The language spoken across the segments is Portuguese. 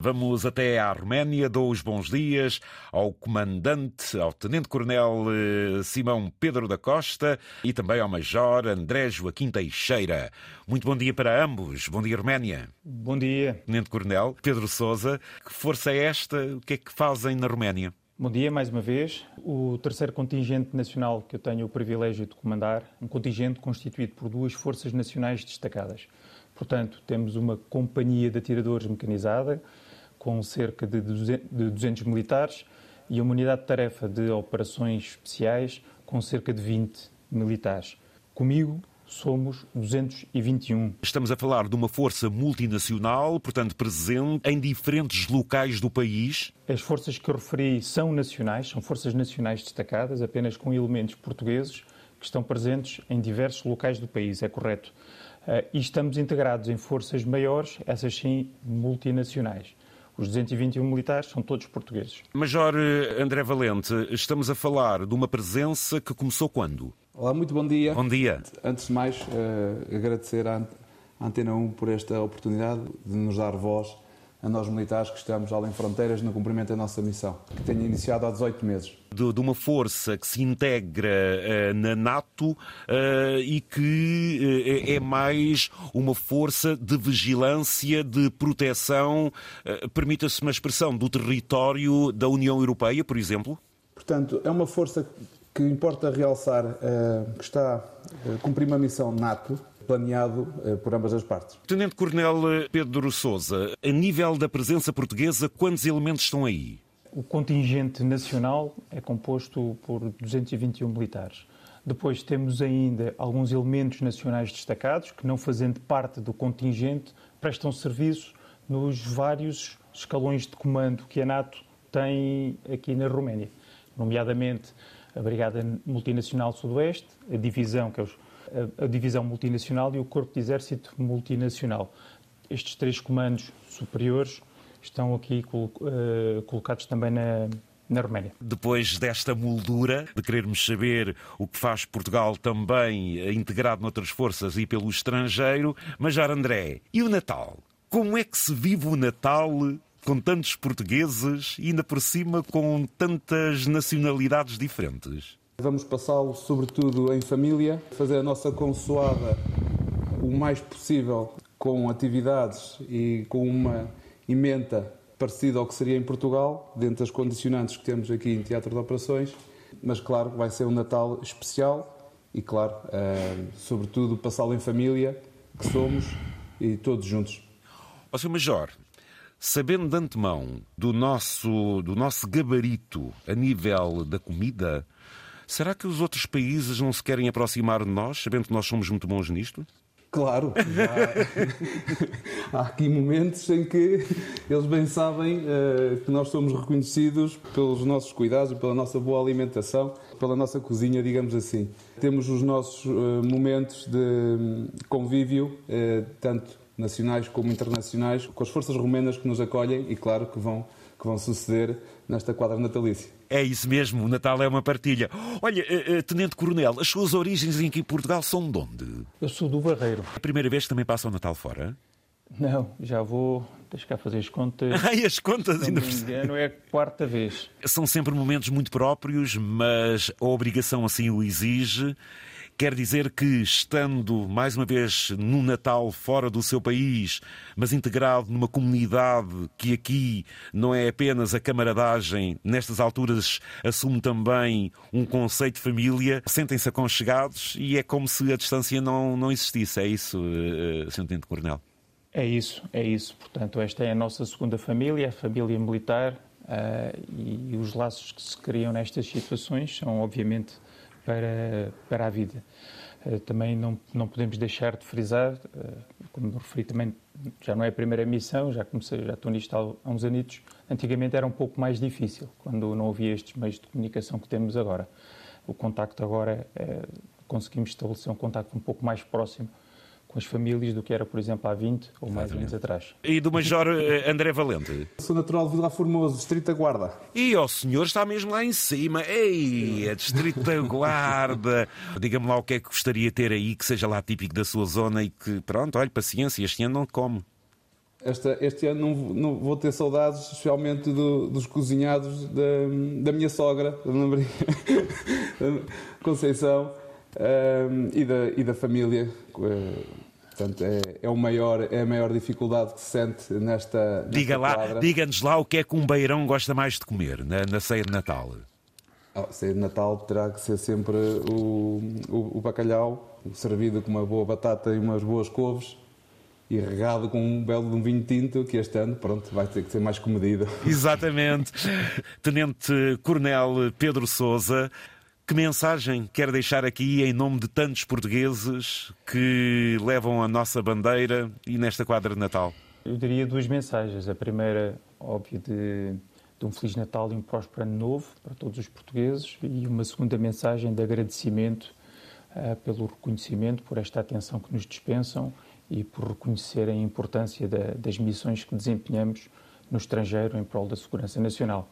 Vamos até à Arménia, dou os bons dias ao comandante, ao tenente-coronel eh, Simão Pedro da Costa e também ao major André Joaquim Teixeira. Muito bom dia para ambos. Bom dia, Arménia. Bom dia. Tenente-coronel Pedro Sousa, que força é esta? O que é que fazem na Roménia? Bom dia mais uma vez. O terceiro contingente nacional que eu tenho o privilégio de comandar, um contingente constituído por duas forças nacionais destacadas. Portanto, temos uma companhia de atiradores mecanizada, com cerca de 200 militares e uma unidade de tarefa de operações especiais com cerca de 20 militares. Comigo somos 221. Estamos a falar de uma força multinacional, portanto presente em diferentes locais do país. As forças que eu referi são nacionais, são forças nacionais destacadas, apenas com elementos portugueses que estão presentes em diversos locais do país, é correto. Eh, e estamos integrados em forças maiores, essas sim multinacionais. Os 221 militares são todos portugueses. Major eh, André Valente, estamos a falar de uma presença que começou quando? Olá, muito bom dia. Bom dia. Antes de mais, uh, agradecer à Antena 1 por esta oportunidade de nos dar voz a nós militares que estamos além fronteiras no cumprimento da nossa missão, que tenha iniciado há 18 meses. De, de uma força que se integra uh, na NATO uh, e que uh, é mais uma força de vigilância, de proteção, permita-se uma expressão, do território da União Europeia, por exemplo? Portanto, é uma força que importa realçar que está a cumprir uma missão NATO, planeado eh, por ambas as partes. Tenente Coronel Pedro Sousa, a nível da presença portuguesa, quantos elementos estão aí? O contingente nacional é composto por 221 militares. Depois temos ainda alguns elementos nacionais destacados que, não fazendo parte do contingente, prestam serviço nos vários escalões de comando que a NATO tem aqui na Roménia, nomeadamente a Brigada Multinacional Sudoeste, a divisão, que é os a, divisão multinacional e o Corpo de Exército multinacional. Estes três comandos superiores estão aqui uh, colocados também na, na Roménia. Depois desta moldura de querermos saber o que faz Portugal também eh, integrado noutras forças e pelo estrangeiro, Major André, e o Natal? Como é que se vive o Natal com tantos portugueses e ainda por cima com tantas nacionalidades diferentes? Vamos passá-lo, sobretudo, em família, fazer a nossa consoada o mais possível com atividades e com uma emenda parecida ao que seria em Portugal, dentro das condicionantes que temos aqui em Teatro de Operações. Mas, claro, vai ser um Natal especial e, claro, uh, sobretudo, passá-lo em família, que somos, e todos juntos. Ó Sr. Major, sabendo de antemão do nosso, do nosso gabarito a nível da comida, Será que os outros países não se querem aproximar de nós, sabendo que nós somos muito bons nisto? Claro, há aqui momentos em que eles bem sabem uh, que nós somos reconhecidos pelos nossos cuidados, pela nossa boa alimentação, pela nossa cozinha, digamos assim. Temos os nossos uh, momentos de hum, convívio, uh, tanto nacionais como internacionais, com as forças romenas que nos acolhem e, claro, que vão, que vão suceder nesta quadra natalícia. É isso mesmo, o Natal é uma partilha. Olha, uh, uh, Tenente Coronel, as suas origens aqui em Portugal são de onde? Eu sou do Barreiro. A primeira vez que também passa o Natal fora? Não, já vou. Deixa cá fazer as contas. Ai, as contas ainda por engano, é a quarta vez. São sempre momentos muito próprios, mas a obrigação assim o exige. Quer dizer que, estando mais uma vez no Natal fora do seu país, mas integrado numa comunidade que aqui não é apenas a camaradagem, nestas alturas assume também um conceito de família, sentem-se aconchegados e é como se a distância não, não existisse. É isso, uh, Sr. Tenente Coronel? É isso, é isso. Portanto, esta é a nossa segunda família, a família militar, uh, e os laços que se criam nestas situações são, obviamente, para, para a vida. Uh, também não, não podemos deixar de frisar, uh, como referi também, já não é a primeira missão, já comecei, já estou nisto há uns anitos. Antigamente era um pouco mais difícil, quando não havia estes meios de comunicação que temos agora. O contacto agora, é, conseguimos estabelecer um contacto um pouco mais próximo com as famílias do que era, por exemplo, há 20 ou mais anos atrás. E do Major eh, André Valente? Sou natural de Vila Formoso, Distrito da Guarda. E o senhor está mesmo lá em cima. Ei, a Distrito da Guarda. Diga-me lá o que é que gostaria de ter aí que seja lá típico da sua zona e que, pronto, olha, paciência, este ano não come. esta, este ano não, não, vou ter saudades, especialmente do, dos cozinhados da, da minha sogra, da Conceição, um, e, da, e da família. Portanto, é, é, o maior, é a maior dificuldade que se sente nesta. nesta Diga lá, diga-nos lá o que é que um beirão gosta mais de comer na, na ceia de Natal. A ceia de Natal terá que ser sempre o, o, o bacalhau, servido com uma boa batata e umas boas couves e regado com um belo de um vinho tinto que este ano, pronto, vai ter que ser mais comedido. Exatamente. Tenente Coronel Pedro Sousa, que mensagem quer deixar aqui em nome de tantos portugueses que levam a nossa bandeira e nesta quadra de Natal? Eu diria duas mensagens. A primeira, óbvio, de, de um Feliz Natal e um próspero Ano Novo para todos os portugueses e uma segunda mensagem de agradecimento uh, pelo reconhecimento, por esta atenção que nos dispensam e por reconhecer a importância da, das missões que desempenhamos no estrangeiro em prol da segurança nacional.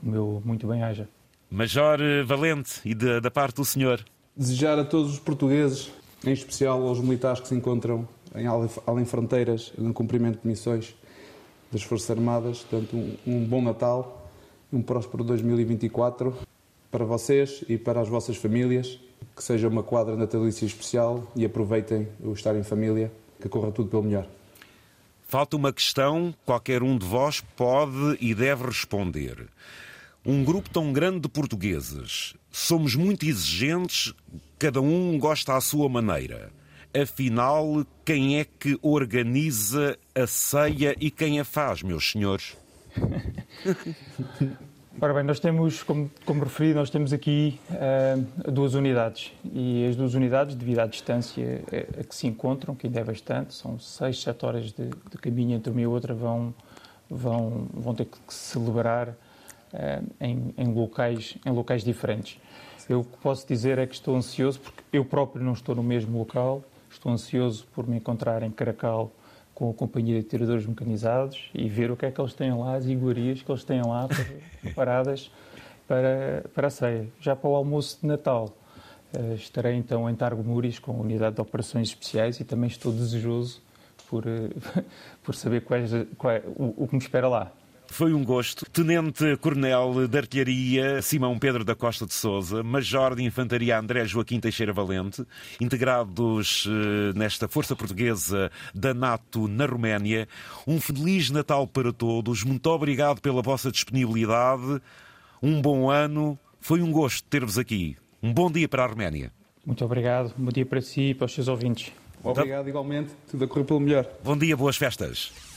O meu muito bem-aja. Major Valente, e de, da parte do senhor? Desejar a todos os portugueses, em especial aos militares que se encontram em além fronteiras, no cumprimento de missões das Forças Armadas, portanto, um, um bom Natal, um próspero 2024 para vocês e para as vossas famílias, que seja uma quadra natalícia especial e aproveitem o estar em família que corra tudo pelo melhor. Falta uma questão, qualquer um de vós pode e deve responder. Um grupo tão grande de portugueses, somos muito exigentes, cada um gosta à sua maneira. Afinal, quem é que organiza a ceia e quem a faz, meus senhores? Ora bem, nós temos, como, como referi, nós temos aqui uh, duas unidades e as duas unidades, devido à distância a, a que se encontram, que ainda é bastante, são seis, sete horas de, de caminho entre uma e outra, vão, vão, vão ter que celebrar em, em, locais, em locais diferentes. Eu o que posso dizer é que estou ansioso, porque eu próprio não estou no mesmo local, estou ansioso por me encontrar em Caracal com a companhia de tiradores mecanizados e ver o que é que eles têm lá, as iguarias que eles têm lá preparadas para, para a ceia. Já para o almoço de Natal, uh, estarei então em Targo Muris com a unidade de operações especiais e também estou desejoso por, uh, por saber quais, qual o, o que me espera lá. Foi um gosto. Tenente Coronel de Artilharia Simão Pedro da Costa de Souza, Major de Infantaria André Joaquim Teixeira Valente, integrados eh, nesta Força Portuguesa da NATO na Roménia. Um feliz Natal para todos. Muito obrigado pela vossa disponibilidade. Um bom ano. Foi um gosto ter-vos aqui. Um bom dia para a Roménia. Muito obrigado. Bom dia para si e para os seus ouvintes. Obrigado igualmente. Tudo a correr pelo melhor. Bom dia, boas festas.